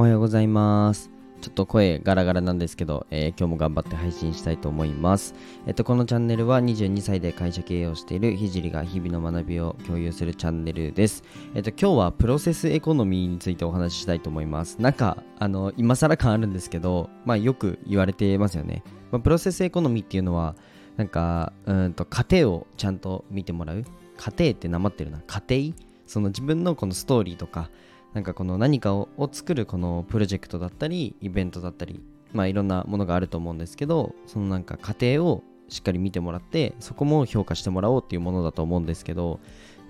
おはようございます。ちょっと声ガラガラなんですけど、えー今日も頑張って配信したいと思います。えっと、このチャンネルは22歳で会社経営をしているひじりが日々の学びを共有するチャンネルです。えっと、今日はプロセスエコノミーについてお話ししたいと思います。なんか、あの、今更感あるんですけど、まあよく言われてますよね。まあ、プロセスエコノミーっていうのは、なんか、うんと、過程をちゃんと見てもらう。過程ってなまってるな。過程？その自分のこのストーリーとか、なんかこの何かを作るこのプロジェクトだったりイベントだったりまあいろんなものがあると思うんですけどそのなんか過程をしっかり見てもらってそこも評価してもらおうっていうものだと思うんですけど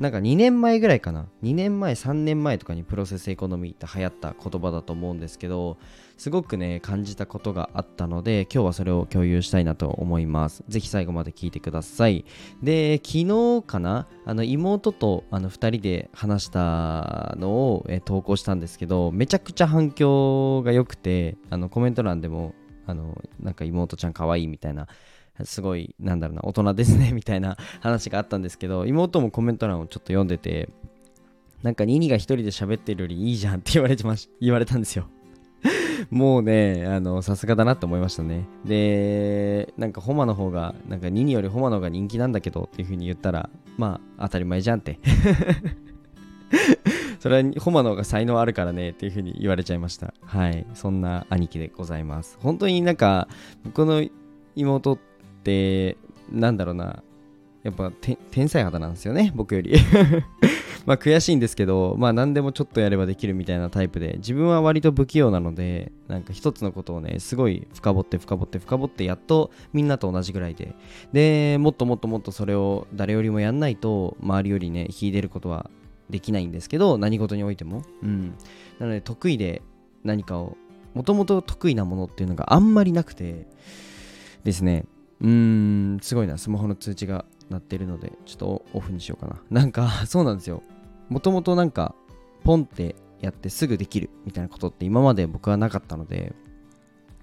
なんか2年前ぐらいかな。2年前3年前とかにプロセスエコノミーって流行った言葉だと思うんですけどすごくね感じたことがあったので今日はそれを共有したいなと思います。ぜひ最後まで聞いてください。で昨日かなあの妹とあの2人で話したのを、え投稿したんですけどめちゃくちゃ反響が良くてあのコメント欄でもあのなんか妹ちゃん可愛いみたいなすごいなんだろうな大人ですね みたいな話があったんですけど妹もコメント欄をちょっと読んでてなんかニニが一人で喋ってるよりいいじゃんって言われてまし 言われたんですよ もうね、あの、さすがだなって思いましたね。で、なんかホマの方が、なんかニニよりホマの方が人気なんだけどっていう風に言ったら、まあ、当たり前じゃんって。それはホマの方が才能あるからねっていう風に言われちゃいました。はい。そんな兄貴でございます。本当になんか、僕の妹って、なんだろうな、やっぱ天才肌なんですよね、僕より。まあ悔しいんですけど、まあ何でもちょっとやればできるみたいなタイプで、自分は割と不器用なので、なんか一つのことをね、すごい深掘って深掘って深掘って、やっとみんなと同じぐらいで、で、もっともっともっとそれを誰よりもやんないと、周りよりね、秀でることはできないんですけど、何事においても。うん。なので得意で何かを、もともと得意なものっていうのがあんまりなくて、ですね、うーん、すごいな、スマホの通知が鳴ってるので、ちょっとオフにしようかな。なんか、そうなんですよ。もともとなんか、ポンってやってすぐできるみたいなことって今まで僕はなかったので、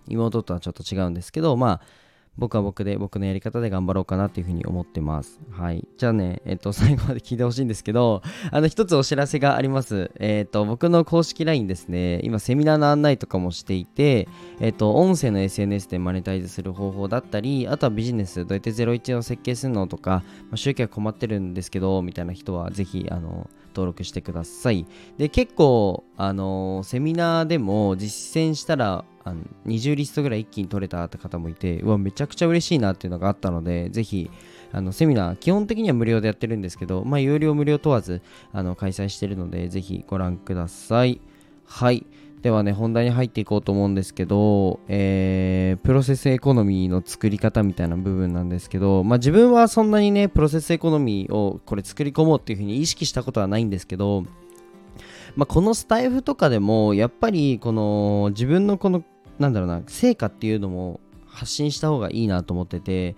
妹とはちょっと違うんですけど、まあ、僕は僕で、僕のやり方で頑張ろうかなっていうふうに思ってます。はい。じゃあね、えっと、最後まで聞いてほしいんですけど、あの、一つお知らせがあります。えっと、僕の公式 LINE ですね、今、セミナーの案内とかもしていて、えっと、音声の SNS でマネタイズする方法だったり、あとはビジネス、どうやって01を設計するのとか、まあ、集客困ってるんですけど、みたいな人は、ぜひ、あの、登録してください。で、結構、あの、セミナーでも実践したら、あの20リストぐらい一気に取れたって方もいて、うわ、めちゃくちゃ嬉しいなっていうのがあったので、ぜひ、あのセミナー、基本的には無料でやってるんですけど、まあ、有料無料問わずあの開催してるので、ぜひご覧ください。はい。ではね、本題に入っていこうと思うんですけど、えー、プロセスエコノミーの作り方みたいな部分なんですけど、まあ自分はそんなにね、プロセスエコノミーをこれ作り込もうっていうふうに意識したことはないんですけど、まあこのスタイフとかでも、やっぱりこの自分のこの、なんだろうな、成果っていうのも発信した方がいいなと思ってて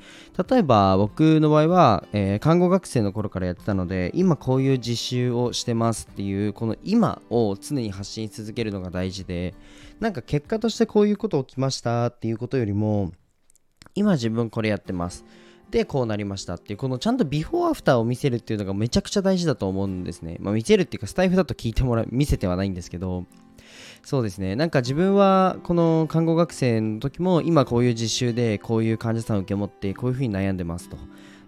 例えば僕の場合は、えー看護学生の頃からやってたので今こういう実習をしてますっていうこの今を常に発信し続けるのが大事でなんか結果としてこういうこと起きましたっていうことよりも今自分これやってます。でこうなりましたっていうこのちゃんとビフォーアフターを見せるっていうのがめちゃくちゃ大事だと思うんですね、まあ、見せるっていうかスタイフだと聞いてもらう見せてはないんですけどそうですね。なんか自分はこの看護学生の時も今こういう実習でこういう患者さんを受け持ってこういうふうに悩んでますと。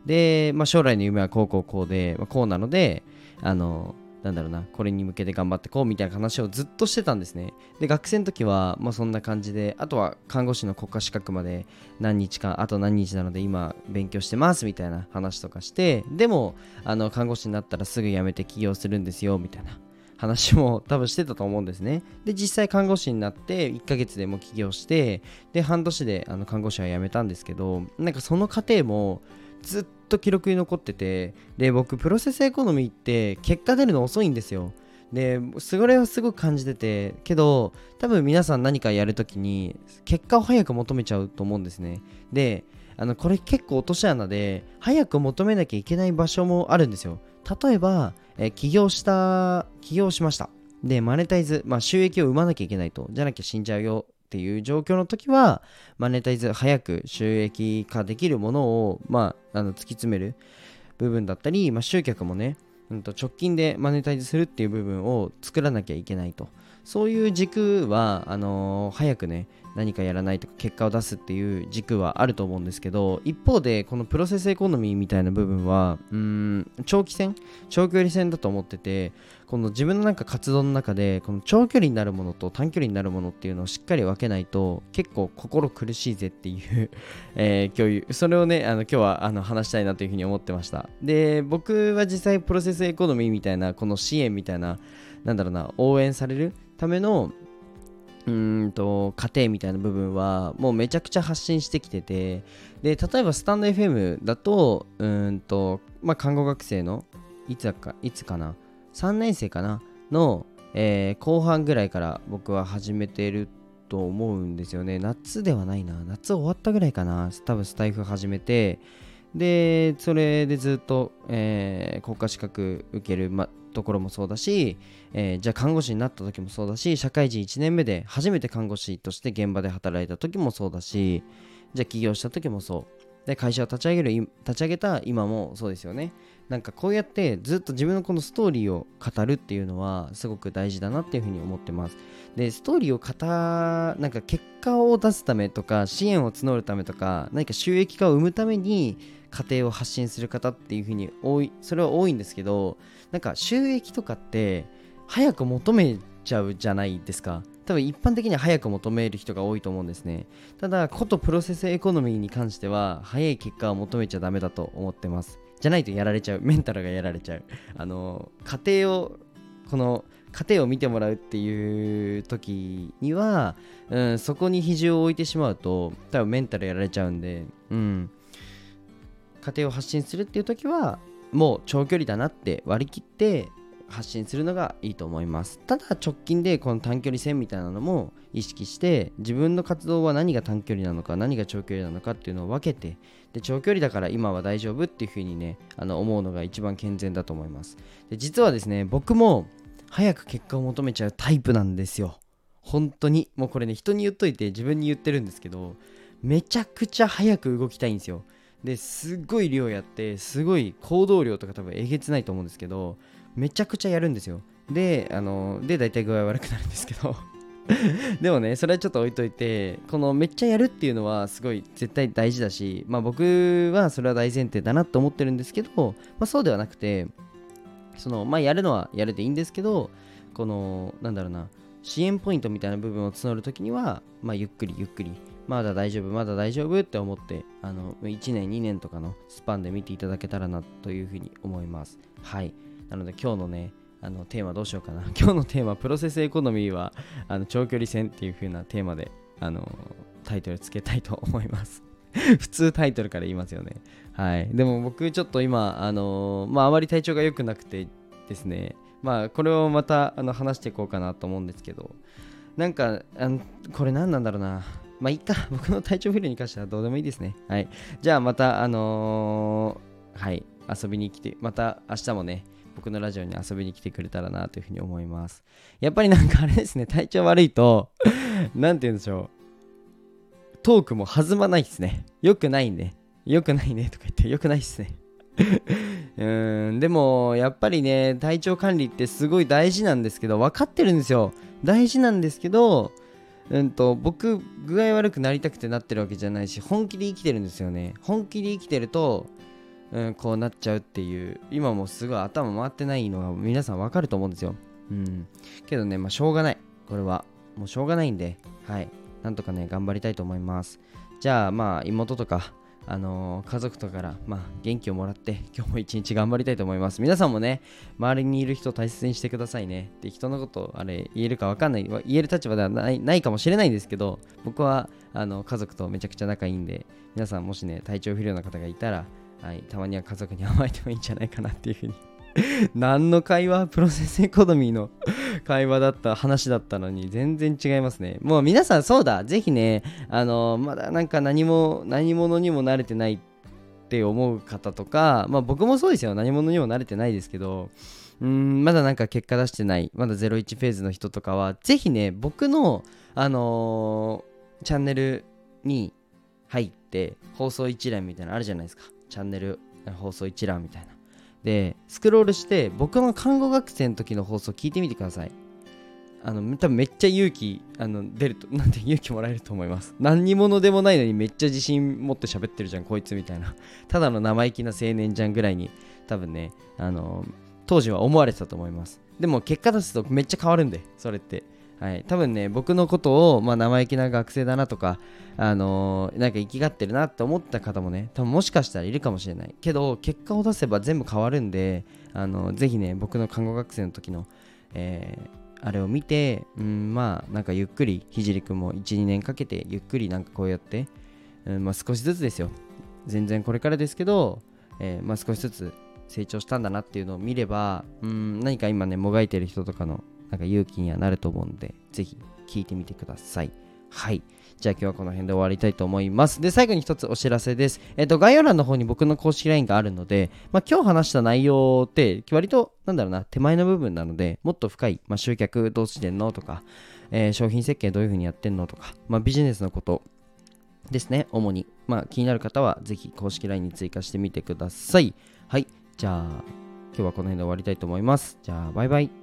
で、まあ、将来の夢はこうこうこうで、まあ、こうなのであのなんだろうなこれに向けて頑張ってこうみたいな話をずっとしてたんですね。で学生の時はまあそんな感じであとは看護師の国家資格まで何日間あと何日なので今勉強してますみたいな話とかしてでもあの看護師になったらすぐ辞めて起業するんですよみたいな。話も多分してたと思うんですね。で、実際看護師になって1ヶ月でも起業して、で、半年であの看護師は辞めたんですけど、なんかその過程もずっと記録に残ってて、で、僕、プロセスエコノミーって結果出るの遅いんですよ。で、それはすごく感じてて、けど、多分皆さん何かやるときに、結果を早く求めちゃうと思うんですね。で、あのこれ結構落とし穴で早く求めなきゃいけない場所もあるんですよ例えば、え起業した起業しました。でマネタイズ、まあ、収益を生まなきゃいけないと。じゃなきゃ死んじゃうよっていう状況の時はマネタイズ早く収益化できるものを、まあ、あの突き詰める部分だったり、まあ、集客もね、うん、と直近でマネタイズするっていう部分を作らなきゃいけないと。そういう軸はあのー早くね何かやらないとか結果を出すっていう軸はあると思うんですけど一方でこのプロセスエコノミーみたいな部分はうーん長期戦長距離戦だと思っててこの自分のなんか活動の中でこの長距離になるものと短距離になるものっていうのをしっかり分けないと結構心苦しいぜっていう、えー共有それをねあの今日はあの話したいなというふうに思ってました。で僕は実際プロセスエコノミーみたいなこの支援みたいななんだろうな応援されるためのうんと家庭みたいな部分はもうめちゃくちゃ発信してきててで例えばスタンド FM だとうんとまあ看護学生のいつかいつかな3年生かなの、えー後半ぐらいから僕は始めてると思うんですよね。夏ではないな。夏終わったぐらいかな。多分スタイフ始めて。でそれでずっと、えー国家資格受ける、ま、ところもそうだし、えーじゃあ看護師になった時もそうだし社会人1年目で初めて看護師として現場で働いた時もそうだしじゃあ起業した時もそう。で会社を立ち上げる立ち上げた今もそうですよね。なんかこうやってずっと自分のこのストーリーを語るっていうのはすごく大事だなっていうふうに思ってます。でストーリーを語なんか結果を出すためとか支援を募るためとか何か収益化を生むために家庭を発信する方っていうふうに多いそれは多いんですけどなんか収益とかって早く求めちゃうじゃないですか。多分一般的には早く求める人が多いと思うんですね。ただことプロセスエコノミーに関しては早い結果を求めちゃダメだと思ってます。じゃないとやられちゃう。メンタルがやられちゃう。あの家庭をこの家庭を見てもらうっていう時には、うん、そこに比重を置いてしまうと多分メンタルやられちゃうんで、うん、家庭を発信するっていう時はもう長距離だなって割り切って発信するのがいいと思います。ただ直近でこの短距離戦みたいなのも意識して自分の活動は何が短距離なのか何が長距離なのかっていうのを分けてで長距離だから今は大丈夫っていうふうにねあの思うのが一番健全だと思います。で実はですね僕も早く結果を求めちゃうタイプなんですよ。本当に。もうこれね人に言っといて自分に言ってるんですけどめちゃくちゃ早く動きたいんですよ。ですっごい量やってすごい行動量とか多分えげつないと思うんですけどめちゃくちゃやるんですよ。であので大体具合悪くなるんですけど。でもねそれはちょっと置いといてこのめっちゃやるっていうのはすごい絶対大事だしまあ僕はそれは大前提だなと思ってるんですけど、まあ、そうではなくてそのまあやるのはやるでいいんですけどこのなんだろうな支援ポイントみたいな部分を募るときには、まあ、ゆっくりゆっくりまだ大丈夫まだ大丈夫って思ってあの1年2年とかのスパンで見ていただけたらなというふうに思います。はい。なので今日のねあのテーマどうしようかな。今日のテーマプロセスエコノミーはあの長距離戦っていう風なテーマであのタイトルつけたいと思います。普通タイトルから言いますよね。はい。でも僕ちょっと今あのまああまり体調が良くなくてですね。まあこれをまたあの話していこうかなと思うんですけど。なんかあのこれ何なんだろうな。まあいいか。僕の体調不良に関してはどうでもいいですね。はい。じゃあまたあのーはい。遊びに来てまた明日もね僕のラジオに遊びに来てくれたらなというふうに思います。やっぱりなんかあれですね。体調悪いと なんて言うんでしょう。トークも弾まないですね。よくないんで。よくないねとか言ってよくないっすね。うん。でもやっぱりね体調管理ってすごい大事なんですけど分かってるんですよ。大事なんですけどうんと僕具合悪くなりたくてなってるわけじゃないし本気で生きてるんですよね。本気で生きてるとうん、こうなっちゃうっていう今もすごい頭回ってないのが皆さんわかると思うんですよ。うん。けどねまあしょうがない。これは。もうしょうがないんで。はい。なんとかね頑張りたいと思います。じゃあまあ妹とかあのー家族とかから、まあ、元気をもらって 今日も一日頑張りたいと思います。皆さんもね周りにいる人を大切にしてくださいね。で人のことあれ言えるか分かんない。言える立場ではないないかもしれないんですけど僕はあの家族とめちゃくちゃ仲いいんで皆さんもしね体調不良な方がいたらはい、たまには家族に甘えてもいいんじゃないかなっていうふうに 何の会話プロセスエコノミーの会話だった話だったのに全然違いますね。もう皆さんそうだ。ぜひねあのまだなんか何も何者にも慣れてないって思う方とかまあ僕もそうですよ。何者にも慣れてないですけどうんまだなんか結果出してない。まだ01フェーズの人とかはぜひね僕のあのーチャンネルに入って放送一覧みたいなのあるじゃないですか。チャンネル放送一覧みたいな。でスクロールして僕の看護学生の時の放送聞いてみてください。あの多分めっちゃ勇気あの出ると なんて勇気もらえると思います。何に者でもないのにめっちゃ自信持って喋ってるじゃんこいつみたいな。ただの生意気な青年じゃんぐらいに多分ねあの当時は思われてたと思います。でも結果出すとめっちゃ変わるんでそれって。はい、多分ね僕のことを、まあ、生意気な学生だなとか、あのー、なんか生きがってるなって思った方もね多分もしかしたらいるかもしれない。けど結果を出せば全部変わるんで、あのー、ぜひね僕の看護学生の時の、えー、あれを見て、うん、まあなんかゆっくりひじりくんも12年かけてゆっくりなんかこうやって、うんまあ、少しずつですよ。全然これからですけど、えー、まあ、少しずつ成長したんだなっていうのを見れば、うん、何か今ねもがいてる人とかのなんか勇気にはなると思うんで、ぜひ聞いてみてください。はい。じゃあ今日はこの辺で終わりたいと思います。で、最後に一つお知らせです。えっ、と、概要欄の方に僕の公式 LINE があるので、まあ、今日話した内容って、割と、なんだろうな、手前の部分なので、もっと深い、まあ、集客どうしてんのとか、えー、商品設計どういう風にやってんのとか、まあ、ビジネスのことですね、主に。まあ、気になる方は、ぜひ公式 LINE に追加してみてください。はい。じゃあ、今日はこの辺で終わりたいと思います。じゃあ、バイバイ。